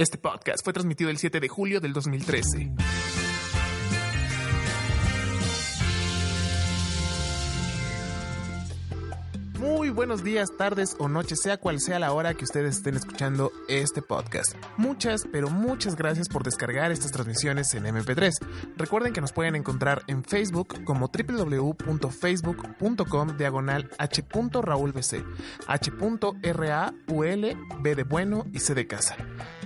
Este podcast fue transmitido el 7 de julio del 2013. Muy buenos días, tardes o noches, sea cual sea la hora que ustedes estén escuchando este podcast. Muchas, pero muchas gracias por descargar estas transmisiones en MP3. Recuerden que nos pueden encontrar en Facebook como www.facebook.com diagonal h.raulbc h.raul b de bueno y c de casa.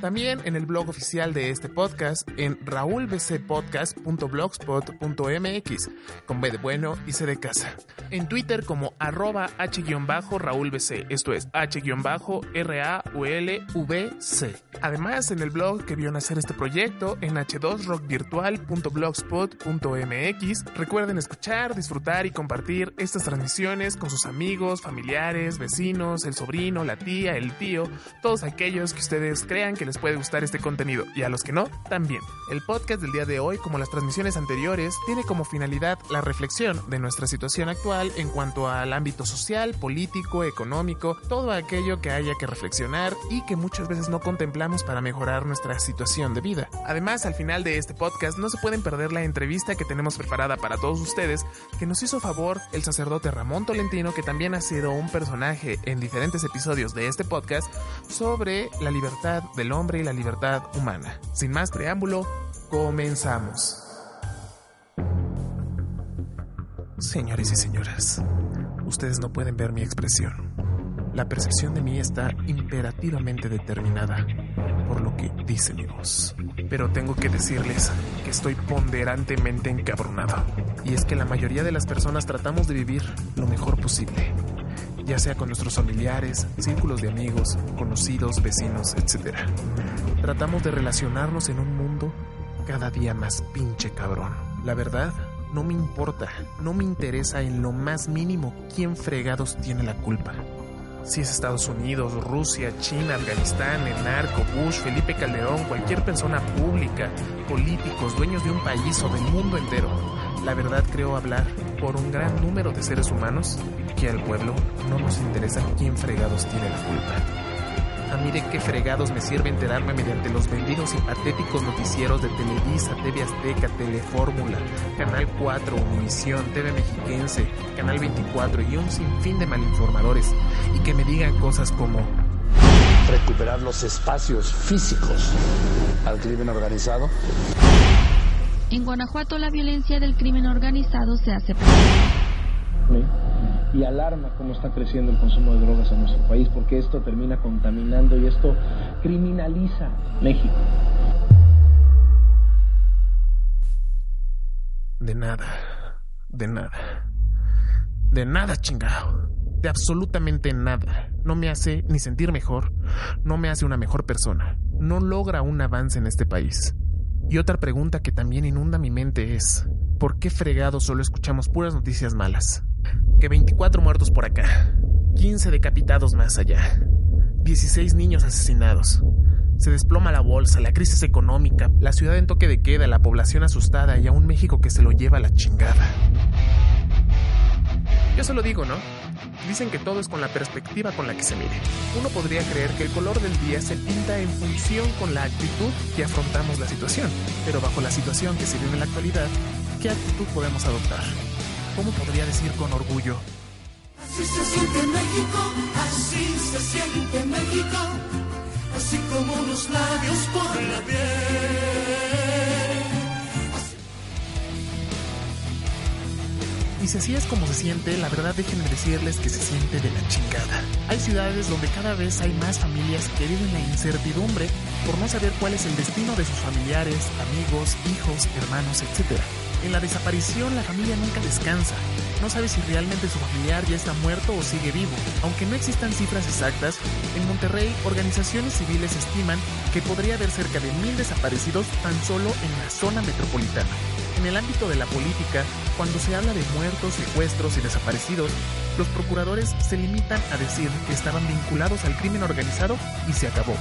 También en el blog oficial de este podcast en raulbcpodcast.blogspot.mx con b de bueno y c de casa. En Twitter como arroba h Raúl BC, esto es H-R-A-U-L-V-C. Además, en el blog que vio nacer este proyecto, en h2rockvirtual.blogspot.mx, recuerden escuchar, disfrutar y compartir estas transmisiones con sus amigos, familiares, vecinos, el sobrino, la tía, el tío, todos aquellos que ustedes crean que les puede gustar este contenido y a los que no, también. El podcast del día de hoy, como las transmisiones anteriores, tiene como finalidad la reflexión de nuestra situación actual en cuanto al ámbito social, político, económico, todo aquello que haya que reflexionar y que muchas veces no contemplamos para mejorar nuestra situación de vida. Además, al final de este podcast no se pueden perder la entrevista que tenemos preparada para todos ustedes, que nos hizo favor el sacerdote Ramón Tolentino, que también ha sido un personaje en diferentes episodios de este podcast, sobre la libertad del hombre y la libertad humana. Sin más preámbulo, comenzamos. Señores y señoras, Ustedes no pueden ver mi expresión. La percepción de mí está imperativamente determinada por lo que dice mi voz. Pero tengo que decirles que estoy ponderantemente encabronado. Y es que la mayoría de las personas tratamos de vivir lo mejor posible, ya sea con nuestros familiares, círculos de amigos, conocidos, vecinos, etc. Tratamos de relacionarnos en un mundo cada día más pinche cabrón. La verdad no me importa, no me interesa en lo más mínimo quién fregados tiene la culpa. Si es Estados Unidos, Rusia, China, Afganistán, el narco, Bush, Felipe Calderón, cualquier persona pública, políticos, dueños de un país o del mundo entero, la verdad creo hablar por un gran número de seres humanos que al pueblo no nos interesa quién fregados tiene la culpa. A mí de qué fregados me sirve enterarme mediante los vendidos y patéticos noticieros de Televisa, TV Azteca, Telefórmula, Canal 4, Univisión, TV Mexiquense, Canal 24 y un sinfín de malinformadores y que me digan cosas como recuperar los espacios físicos al crimen organizado. En Guanajuato la violencia del crimen organizado se hace y alarma cómo está creciendo el consumo de drogas en nuestro país, porque esto termina contaminando y esto criminaliza México. De nada, de nada, de nada chingado, de absolutamente nada. No me hace ni sentir mejor, no me hace una mejor persona, no logra un avance en este país. Y otra pregunta que también inunda mi mente es, ¿por qué fregado solo escuchamos puras noticias malas? Que 24 muertos por acá, 15 decapitados más allá, 16 niños asesinados. Se desploma la bolsa, la crisis económica, la ciudad en toque de queda, la población asustada y a un México que se lo lleva a la chingada. Yo se lo digo, ¿no? Dicen que todo es con la perspectiva con la que se mire. Uno podría creer que el color del día se pinta en función con la actitud que afrontamos la situación, pero bajo la situación que se vive en la actualidad, ¿qué actitud podemos adoptar? ¿Cómo podría decir con orgullo? Así se siente México, así se siente México, así como los labios por la piel. Y si así es como se siente, la verdad déjenme decirles que se siente de la chingada. Hay ciudades donde cada vez hay más familias que viven la incertidumbre por no saber cuál es el destino de sus familiares, amigos, hijos, hermanos, etc. En la desaparición la familia nunca descansa. No sabe si realmente su familiar ya está muerto o sigue vivo. Aunque no existan cifras exactas, en Monterrey organizaciones civiles estiman que podría haber cerca de mil desaparecidos tan solo en la zona metropolitana. En el ámbito de la política, cuando se habla de muertos, secuestros y desaparecidos, los procuradores se limitan a decir que estaban vinculados al crimen organizado y se acabó.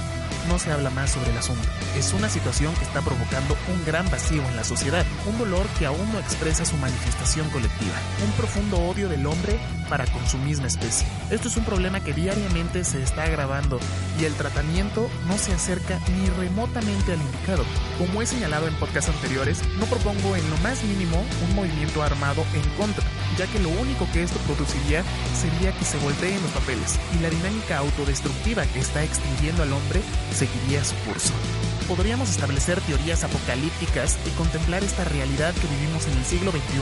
No se habla más sobre el asunto. Es una situación que está provocando un gran vacío en la sociedad, un dolor que aún no expresa su manifestación colectiva, un profundo odio del hombre para con su misma especie. Esto es un problema que diariamente se está agravando y el tratamiento no se acerca ni remotamente al indicado. Como he señalado en podcasts anteriores, no propongo en lo más mínimo un movimiento armado en contra, ya que lo único que esto produciría sería que se volteen los papeles y la dinámica autodestructiva que está extinguiendo al hombre seguiría su curso. Podríamos establecer teorías apocalípticas y contemplar esta realidad que vivimos en el siglo XXI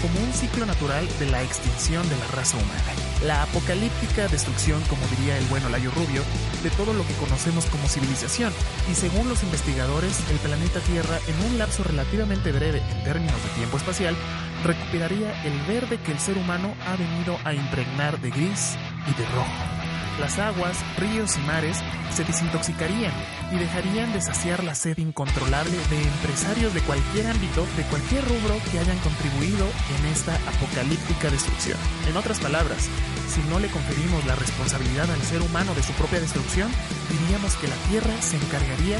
como un ciclo natural de la extinción de la raza humana. La apocalíptica destrucción, como diría el bueno Layo Rubio, de todo lo que conocemos como civilización. Y según los investigadores, el planeta Tierra, en un lapso relativamente breve en términos de tiempo espacial, recuperaría el verde que el ser humano ha venido a impregnar de gris y de rojo las aguas, ríos y mares se desintoxicarían y dejarían de saciar la sed incontrolable de empresarios de cualquier ámbito, de cualquier rubro que hayan contribuido en esta apocalíptica destrucción. En otras palabras, si no le conferimos la responsabilidad al ser humano de su propia destrucción, diríamos que la Tierra se encargaría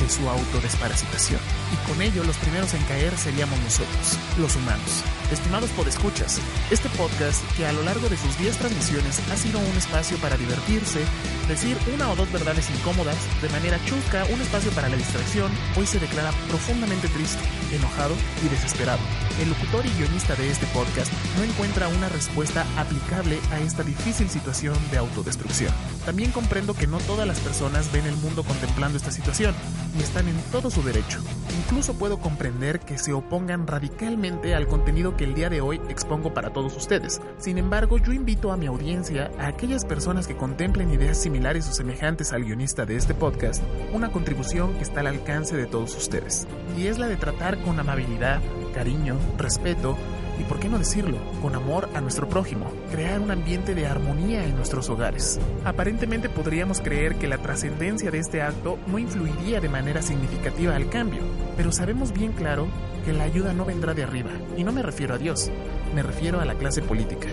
de su autodesparasitación. Y con ello los primeros en caer seríamos nosotros, los humanos. Estimados podescuchas, este podcast, que a lo largo de sus 10 transmisiones ha sido un espacio para divertirse, decir una o dos verdades incómodas, de manera chusca, un espacio para la distracción, hoy se declara profundamente triste, enojado y desesperado. El locutor y guionista de este podcast no encuentra una respuesta aplicable a esta difícil situación de autodestrucción. También comprendo que no todas las personas ven el mundo contemplando esta situación y están en todo su derecho. Incluso puedo comprender que se opongan radicalmente al contenido que el día de hoy expongo para todos ustedes. Sin embargo, yo invito a mi audiencia, a aquellas personas que contemplen ideas similares o semejantes al guionista de este podcast, una contribución que está al alcance de todos ustedes. Y es la de tratar con amabilidad, cariño, respeto, y por qué no decirlo, con amor a nuestro prójimo, crear un ambiente de armonía en nuestros hogares. Aparentemente podríamos creer que la trascendencia de este acto no influiría de manera significativa al cambio, pero sabemos bien claro que la ayuda no vendrá de arriba, y no me refiero a Dios, me refiero a la clase política.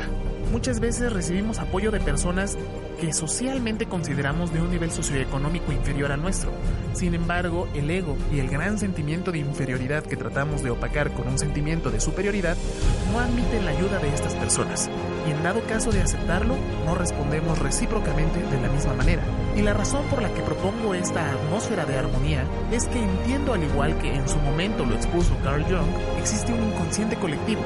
Muchas veces recibimos apoyo de personas que socialmente consideramos de un nivel socioeconómico inferior a nuestro. Sin embargo, el ego y el gran sentimiento de inferioridad que tratamos de opacar con un sentimiento de superioridad no admiten la ayuda de estas personas. Y en dado caso de aceptarlo, no respondemos recíprocamente de la misma manera. Y la razón por la que propongo esta atmósfera de armonía es que entiendo al igual que en su momento lo expuso Carl Jung, existe un inconsciente colectivo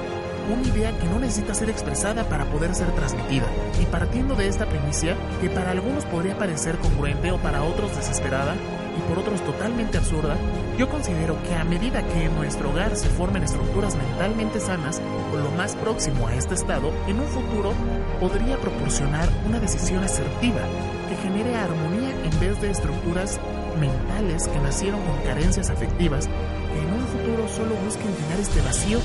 una idea que no necesita ser expresada para poder ser transmitida. Y partiendo de esta primicia, que para algunos podría parecer congruente o para otros desesperada, y por otros totalmente absurda, yo considero que a medida que en nuestro hogar se formen estructuras mentalmente sanas o lo más próximo a este estado, en un futuro podría proporcionar una decisión asertiva que genere armonía en vez de estructuras mentales que nacieron con carencias afectivas que en un futuro solo busquen llenar este vacío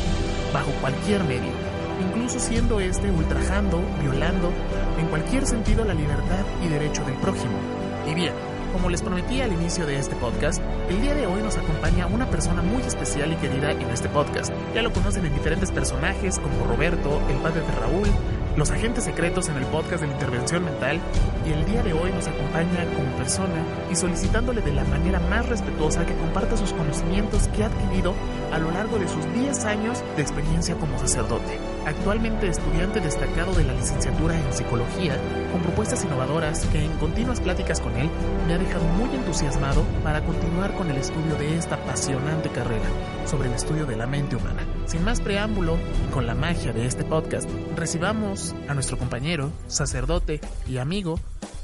bajo cualquier medio, incluso siendo este ultrajando, violando en cualquier sentido la libertad y derecho del prójimo. Y bien, como les prometí al inicio de este podcast, el día de hoy nos acompaña una persona muy especial y querida en este podcast. Ya lo conocen en diferentes personajes como Roberto, el padre de Raúl, los agentes secretos en el podcast de la intervención mental y el día de hoy nos acompaña como persona y solicitándole de la manera más respetuosa que comparta sus conocimientos que ha adquirido a lo largo de sus 10 años de experiencia como sacerdote. Actualmente estudiante destacado de la licenciatura en psicología, con propuestas innovadoras que en continuas pláticas con él me ha dejado muy entusiasmado para continuar con el estudio de esta apasionante carrera sobre el estudio de la mente humana. Sin más preámbulo, con la magia de este podcast, recibamos a nuestro compañero, sacerdote y amigo,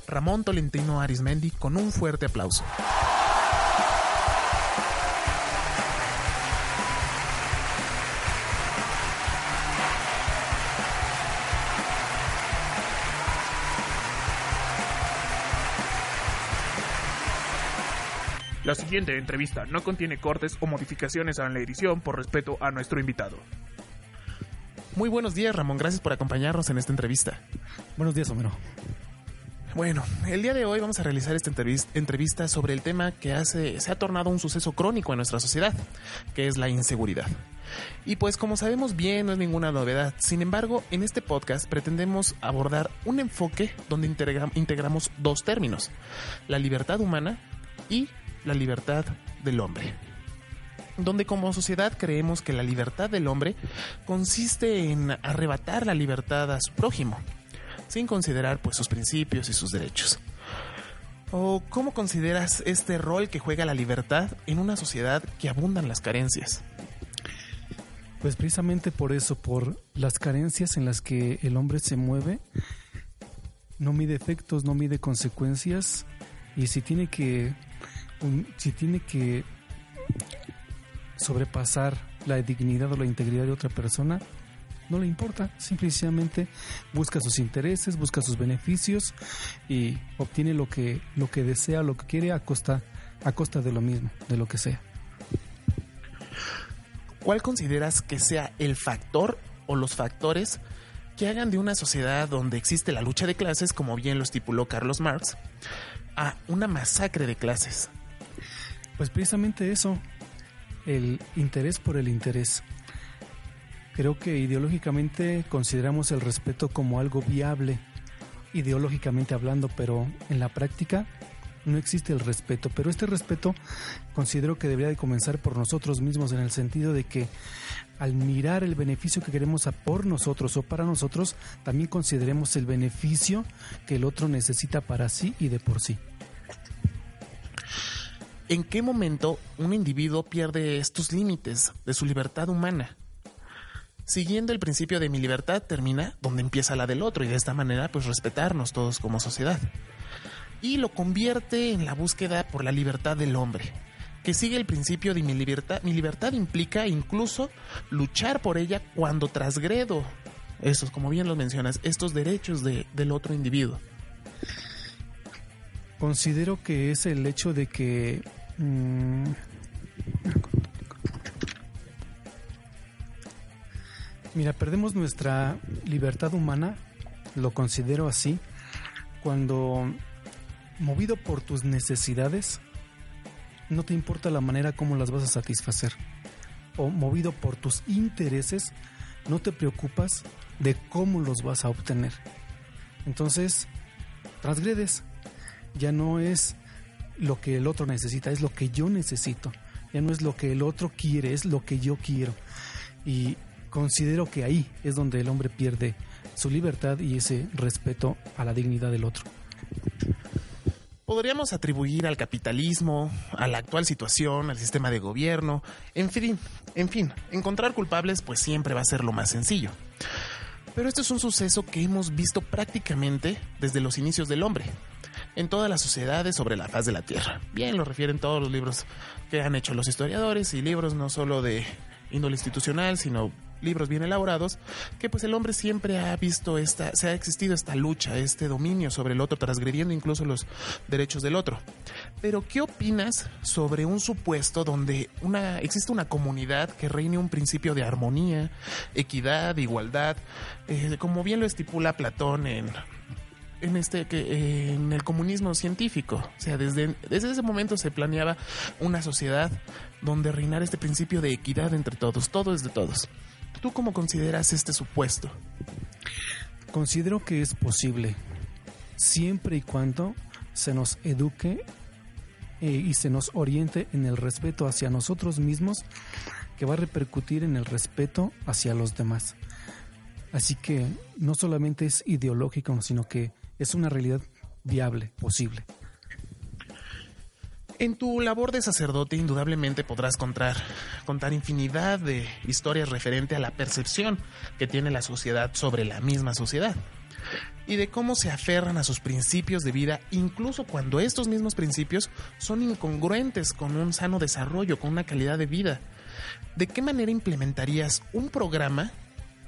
Ramón Tolentino Arismendi, con un fuerte aplauso. La siguiente entrevista no contiene cortes o modificaciones en la edición por respeto a nuestro invitado. Muy buenos días, Ramón. Gracias por acompañarnos en esta entrevista. Buenos días, Homero. Bueno, el día de hoy vamos a realizar esta entrevista sobre el tema que hace, se ha tornado un suceso crónico en nuestra sociedad, que es la inseguridad. Y pues como sabemos bien, no es ninguna novedad. Sin embargo, en este podcast pretendemos abordar un enfoque donde integramos dos términos, la libertad humana y la libertad del hombre donde como sociedad creemos que la libertad del hombre consiste en arrebatar la libertad a su prójimo, sin considerar pues sus principios y sus derechos. ¿O cómo consideras este rol que juega la libertad en una sociedad que abundan las carencias? Pues precisamente por eso, por las carencias en las que el hombre se mueve, no mide efectos, no mide consecuencias y si tiene que si tiene que sobrepasar la dignidad o la integridad de otra persona, no le importa, simplemente busca sus intereses, busca sus beneficios y obtiene lo que, lo que desea, lo que quiere a costa, a costa de lo mismo, de lo que sea. ¿Cuál consideras que sea el factor o los factores que hagan de una sociedad donde existe la lucha de clases, como bien lo estipuló Carlos Marx, a una masacre de clases? Pues precisamente eso, el interés por el interés. Creo que ideológicamente consideramos el respeto como algo viable, ideológicamente hablando, pero en la práctica no existe el respeto. Pero este respeto considero que debería de comenzar por nosotros mismos en el sentido de que al mirar el beneficio que queremos a por nosotros o para nosotros, también consideremos el beneficio que el otro necesita para sí y de por sí. ¿En qué momento un individuo pierde estos límites de su libertad humana? Siguiendo el principio de mi libertad termina donde empieza la del otro y de esta manera pues respetarnos todos como sociedad. Y lo convierte en la búsqueda por la libertad del hombre, que sigue el principio de mi libertad. Mi libertad implica incluso luchar por ella cuando trasgredo, estos, como bien lo mencionas, estos derechos del otro individuo. Considero que es el hecho de que... Mm, mira, perdemos nuestra libertad humana, lo considero así, cuando movido por tus necesidades, no te importa la manera como las vas a satisfacer. O movido por tus intereses, no te preocupas de cómo los vas a obtener. Entonces, transgredes, ya no es lo que el otro necesita, es lo que yo necesito. Ya no es lo que el otro quiere, es lo que yo quiero. Y considero que ahí es donde el hombre pierde su libertad y ese respeto a la dignidad del otro. Podríamos atribuir al capitalismo, a la actual situación, al sistema de gobierno, en fin, en fin, encontrar culpables pues siempre va a ser lo más sencillo. Pero esto es un suceso que hemos visto prácticamente desde los inicios del hombre en todas las sociedades sobre la faz de la Tierra. Bien lo refieren todos los libros que han hecho los historiadores y libros no solo de índole institucional, sino libros bien elaborados, que pues el hombre siempre ha visto esta, se ha existido esta lucha, este dominio sobre el otro, transgrediendo incluso los derechos del otro. Pero, ¿qué opinas sobre un supuesto donde una, existe una comunidad que reine un principio de armonía, equidad, igualdad, eh, como bien lo estipula Platón en en este que en el comunismo científico. O sea, desde, desde ese momento se planeaba una sociedad donde reinara este principio de equidad entre todos, todo es de todos. ¿Tú cómo consideras este supuesto? Considero que es posible, siempre y cuando se nos eduque eh, y se nos oriente en el respeto hacia nosotros mismos, que va a repercutir en el respeto hacia los demás. Así que no solamente es ideológico, sino que es una realidad viable, posible. En tu labor de sacerdote indudablemente podrás contar, contar infinidad de historias referente a la percepción que tiene la sociedad sobre la misma sociedad y de cómo se aferran a sus principios de vida incluso cuando estos mismos principios son incongruentes con un sano desarrollo, con una calidad de vida. ¿De qué manera implementarías un programa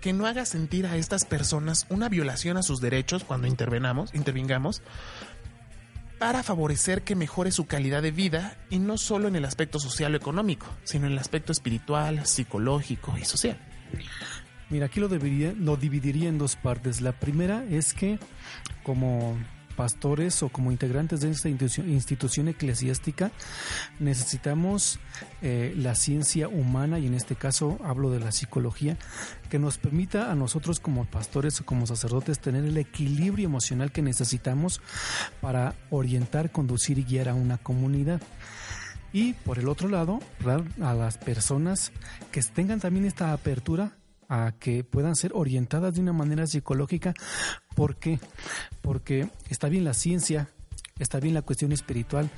que no haga sentir a estas personas una violación a sus derechos cuando intervenamos, intervingamos, para favorecer que mejore su calidad de vida y no solo en el aspecto social o económico, sino en el aspecto espiritual, psicológico y social. Mira, aquí lo, debería, lo dividiría en dos partes. La primera es que como pastores o como integrantes de esta institución, eclesiástica necesitamos eh, la ciencia humana y en este caso hablo de la psicología que nos permita a nosotros como pastores o como sacerdotes tener el equilibrio emocional que necesitamos para orientar, conducir y guiar a una comunidad. Y por el otro lado, a las personas que tengan también esta apertura a que puedan ser orientadas de una manera psicológica. ¿Por qué? Porque está bien la ciencia, está bien la cuestión espiritual,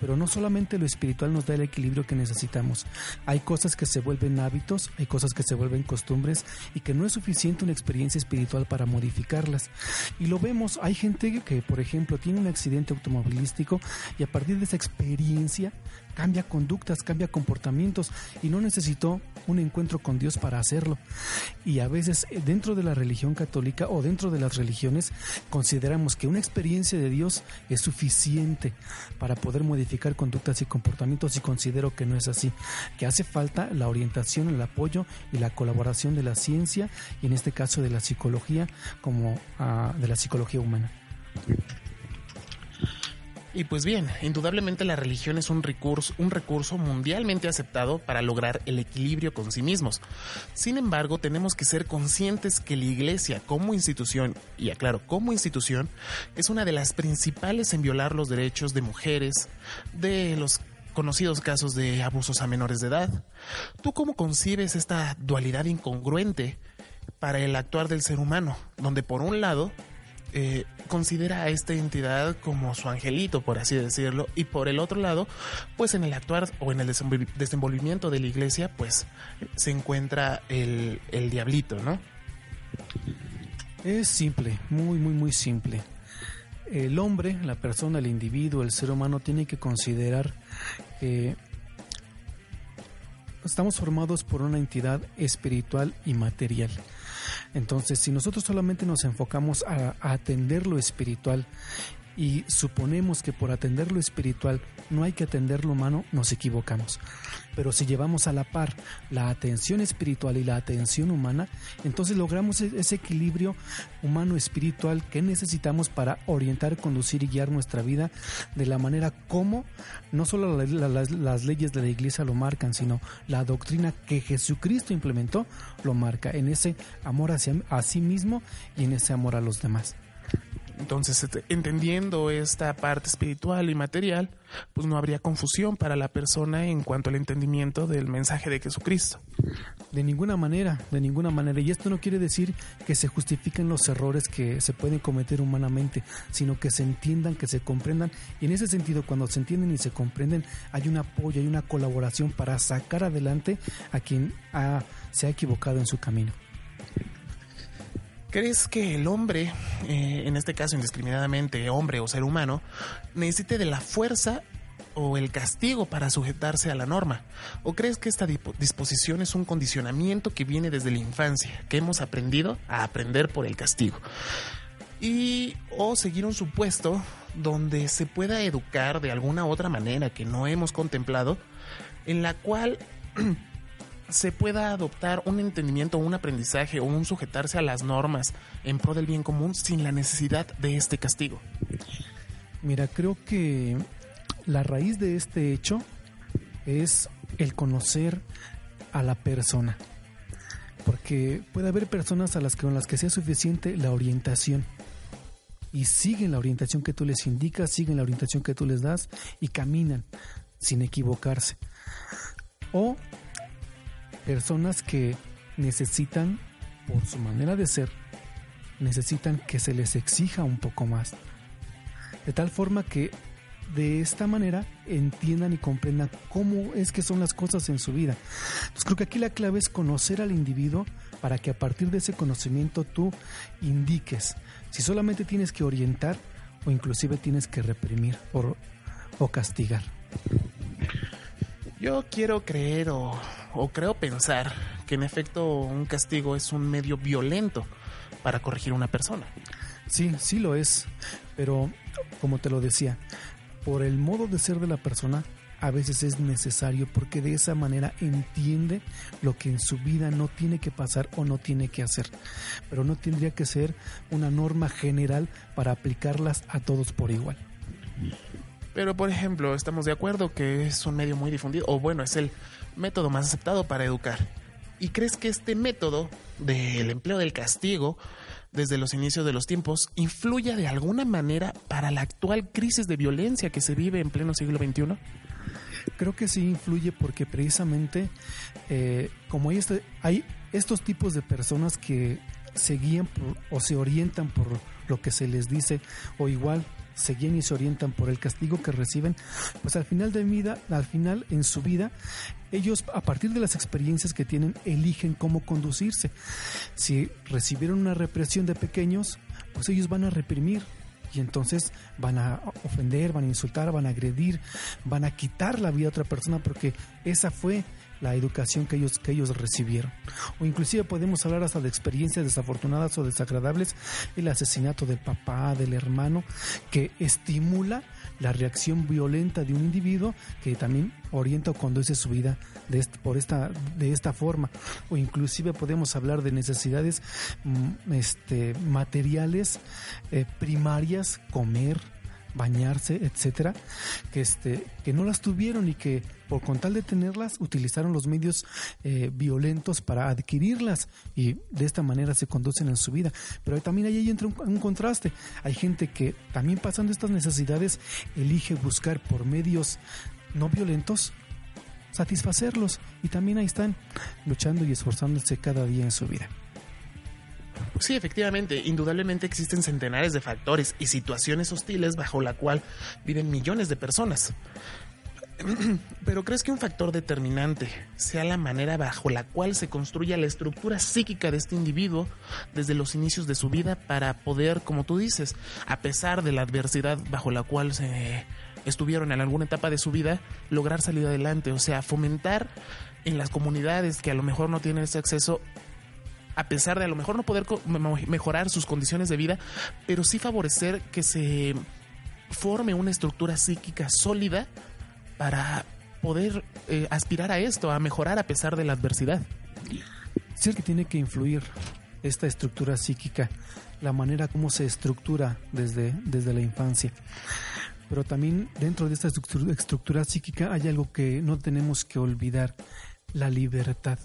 pero no solamente lo espiritual nos da el equilibrio que necesitamos. Hay cosas que se vuelven hábitos, hay cosas que se vuelven costumbres y que no es suficiente una experiencia espiritual para modificarlas. Y lo vemos, hay gente que, por ejemplo, tiene un accidente automovilístico y a partir de esa experiencia cambia conductas, cambia comportamientos y no necesitó un encuentro con Dios para hacerlo. Y a veces dentro de la religión católica o dentro de las religiones consideramos que una experiencia de Dios es suficiente para poder modificar conductas y comportamientos y considero que no es así, que hace falta la orientación, el apoyo y la colaboración de la ciencia y en este caso de la psicología como ah, de la psicología humana. Y pues bien, indudablemente la religión es un recurso, un recurso mundialmente aceptado para lograr el equilibrio con sí mismos. Sin embargo, tenemos que ser conscientes que la iglesia como institución, y aclaro, como institución, es una de las principales en violar los derechos de mujeres, de los conocidos casos de abusos a menores de edad. ¿Tú cómo concibes esta dualidad incongruente para el actuar del ser humano, donde por un lado eh, considera a esta entidad como su angelito, por así decirlo, y por el otro lado, pues en el actuar o en el desenvolvimiento de la iglesia, pues se encuentra el, el diablito, ¿no? Es simple, muy, muy, muy simple. El hombre, la persona, el individuo, el ser humano tiene que considerar que estamos formados por una entidad espiritual y material. Entonces, si nosotros solamente nos enfocamos a, atender lo espiritual y suponemos que por atender lo espiritual no hay que atender lo humano, nos equivocamos. Pero si llevamos a la par la atención espiritual y la atención humana, entonces logramos e-, ese equilibrio humano-espiritual que necesitamos para orientar, conducir y guiar nuestra vida de la manera como no solo las leyes de la iglesia lo marcan, sino la doctrina que Jesucristo implementó lo marca en ese amor hacia a sí mismo y en ese amor a los demás. Entonces, este, entendiendo esta parte espiritual y material, pues no habría confusión para la persona en cuanto al entendimiento del mensaje de Jesucristo. De ninguna manera, de ninguna manera. Y esto no quiere decir que se justifiquen los errores que se pueden cometer humanamente, sino que se entiendan, que se comprendan. Y en ese sentido, cuando se entienden y se comprenden, hay un apoyo, hay una colaboración para sacar adelante a quien se ha equivocado en su camino. ¿Crees que el hombre, eh, en este caso indiscriminadamente hombre o ser humano, necesite de la fuerza o el castigo para sujetarse a la norma? ¿O crees que esta disposición es un condicionamiento que viene desde la infancia, que hemos aprendido a aprender por el castigo? Y o seguir un supuesto donde se pueda educar de alguna otra manera que no hemos contemplado, en la cual se pueda adoptar un entendimiento, un aprendizaje o un sujetarse a las normas en pro del bien común sin la necesidad de este castigo? Mira, creo que la raíz de este hecho es el conocer a la persona. Porque puede haber personas a las que con las que sea suficiente la orientación y siguen la orientación que tú les indicas, siguen la orientación que tú les das y caminan sin equivocarse. O personas que necesitan, por su manera de ser, necesitan que se les exija un poco más. De tal forma que de esta manera entiendan y comprendan cómo es que son las cosas en su vida. Entonces creo que aquí la clave es conocer al individuo para que a partir de ese conocimiento tú indiques si solamente tienes que orientar o inclusive tienes que reprimir o castigar. Yo quiero creer o, creo pensar que en efecto un castigo es un medio violento para corregir a una persona. Sí, sí lo es, pero como te lo decía, por el modo de ser de la persona, a veces es necesario porque de esa manera entiende lo que en su vida no tiene que pasar o no tiene que hacer. Pero no tendría que ser una norma general para aplicarlas a todos por igual. Pero, por ejemplo, estamos de acuerdo que es un medio muy difundido, o bueno, es el método más aceptado para educar. ¿Y crees que este método del empleo del castigo desde los inicios de los tiempos influye de alguna manera para la actual crisis de violencia que se vive en pleno siglo XXI? Creo que sí influye porque precisamente eh, como hay, este, hay estos tipos de personas que se guían o se orientan por lo que se les dice o igual se guían y se orientan por el castigo que reciben, pues al final de vida, al final en su vida, ellos a partir de las experiencias que tienen eligen cómo conducirse. Si recibieron una represión de pequeños, pues ellos van a reprimir, y entonces van a ofender, van a insultar, van a agredir, van a quitar la vida a otra persona porque esa fue la educación que ellos, que ellos recibieron. O inclusive podemos hablar hasta de experiencias desafortunadas o desagradables, el asesinato del papá, del hermano, que estimula la reacción violenta de un individuo que también orienta o conduce su vida de por esta, de esta forma. O inclusive podemos hablar de necesidades mm, este, materiales eh, primarias, comer, bañarse, etcétera, que este, que no las tuvieron y que por con tal de tenerlas utilizaron los medios eh, violentos para adquirirlas y de esta manera se conducen en su vida. Pero también ahí entra un, un contraste. Hay gente que también pasando estas necesidades elige buscar por medios no violentos satisfacerlos y también ahí están luchando y esforzándose cada día en su vida. Sí, efectivamente, indudablemente existen centenares de factores y situaciones hostiles bajo la cual viven millones de personas. Pero ¿crees que un factor determinante sea la manera bajo la cual se construye la estructura psíquica de este individuo desde los inicios de su vida para poder, como tú dices, a pesar de la adversidad bajo la cual se estuvieron en alguna etapa de su vida, lograr salir adelante? O sea, fomentar en las comunidades que a lo mejor no tienen ese acceso a pesar de a lo mejor no poder mejorar sus condiciones de vida, pero sí favorecer que se forme una estructura psíquica sólida para poder eh, aspirar a esto, a mejorar a pesar de la adversidad. Sí, que tiene que influir esta estructura psíquica, la manera como se estructura desde, desde la infancia. Pero también dentro de esta estructura psíquica hay algo que no tenemos que olvidar, la libertad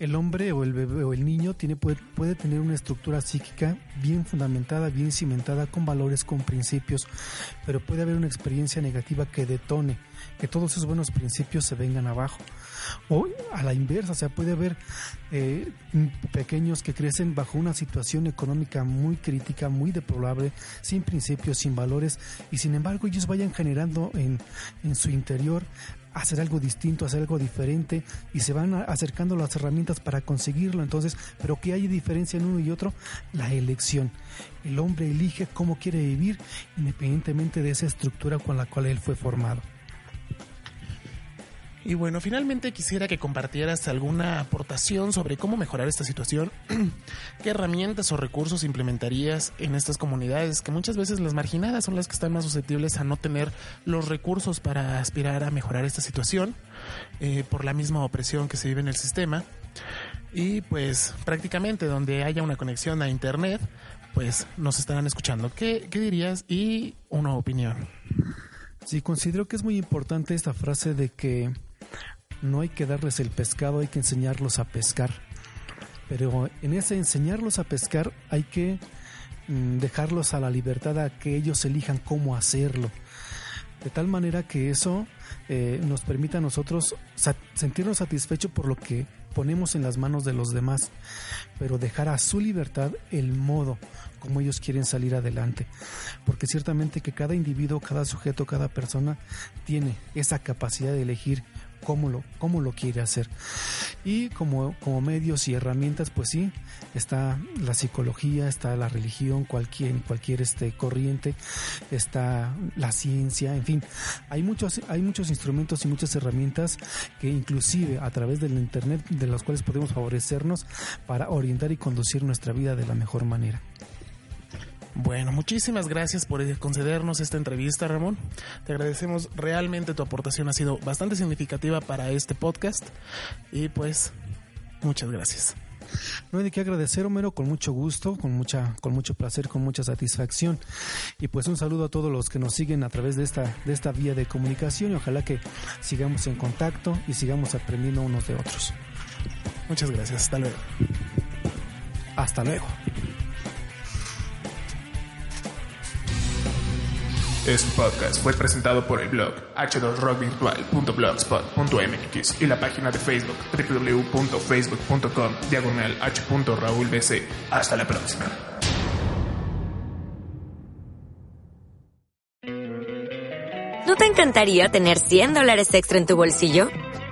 el hombre o el bebé o el niño tiene, puede, puede, tener una estructura psíquica bien fundamentada, bien cimentada, con valores, con principios, pero puede haber una experiencia negativa que detone, que todos esos buenos principios se vengan abajo. O a la inversa, o sea, puede haber eh, pequeños que crecen bajo una situación económica muy crítica, muy deplorable, sin principios, sin valores, y sin embargo ellos vayan generando en, en su interior hacer algo distinto, hacer algo diferente y se van acercando las herramientas para conseguirlo. Entonces, pero ¿qué hay diferencia en uno y otro? La elección. El hombre elige cómo quiere vivir independientemente de esa estructura con la cual él fue formado. Y bueno, finalmente quisiera que compartieras alguna aportación sobre cómo mejorar esta situación. ¿Qué herramientas o recursos implementarías en estas comunidades que muchas veces las marginadas son las que están más susceptibles a no tener los recursos para aspirar a mejorar esta situación eh, por la misma opresión que se vive en el sistema? Y pues prácticamente donde haya una conexión a Internet, pues nos estarán escuchando. ¿Qué, qué dirías? Y una opinión. Sí, considero que es muy importante esta frase de que no hay que darles el pescado, hay que enseñarlos a pescar. Pero en ese enseñarlos a pescar hay que mm, dejarlos a la libertad a que ellos elijan cómo hacerlo. De tal manera que eso eh, nos permita a nosotros sentirnos satisfechos por lo que ponemos en las manos de los demás, pero dejar a su libertad el modo como ellos quieren salir adelante. Porque ciertamente que cada individuo, cada sujeto, cada persona tiene esa capacidad de elegir cómo lo, cómo lo quiere hacer. Y como, como medios y herramientas, pues sí, está la psicología, está la religión, cualquier, cualquier este, corriente, está la ciencia, en fin, hay muchos, hay muchos instrumentos y muchas herramientas que inclusive a través del Internet, de los cuales podemos favorecernos para orientar y conducir nuestra vida de la mejor manera. Bueno, muchísimas gracias por concedernos esta entrevista, Ramón. Te agradecemos realmente tu aportación ha sido bastante significativa para este podcast y pues muchas gracias. No hay de qué agradecer, Homero, con mucho gusto, con mucha, con mucho placer, con mucha satisfacción. Y pues un saludo a todos los que nos siguen a través de esta, de esta vía de comunicación y ojalá que sigamos en contacto y sigamos aprendiendo unos de otros. Muchas gracias, hasta luego. Hasta luego. Este podcast fue presentado por el blog h2rockvirtual.blogspot.mx y la página de Facebook www.facebook.com diagonal h.raulbc. Hasta la próxima. ¿No te encantaría tener 100 dólares extra en tu bolsillo?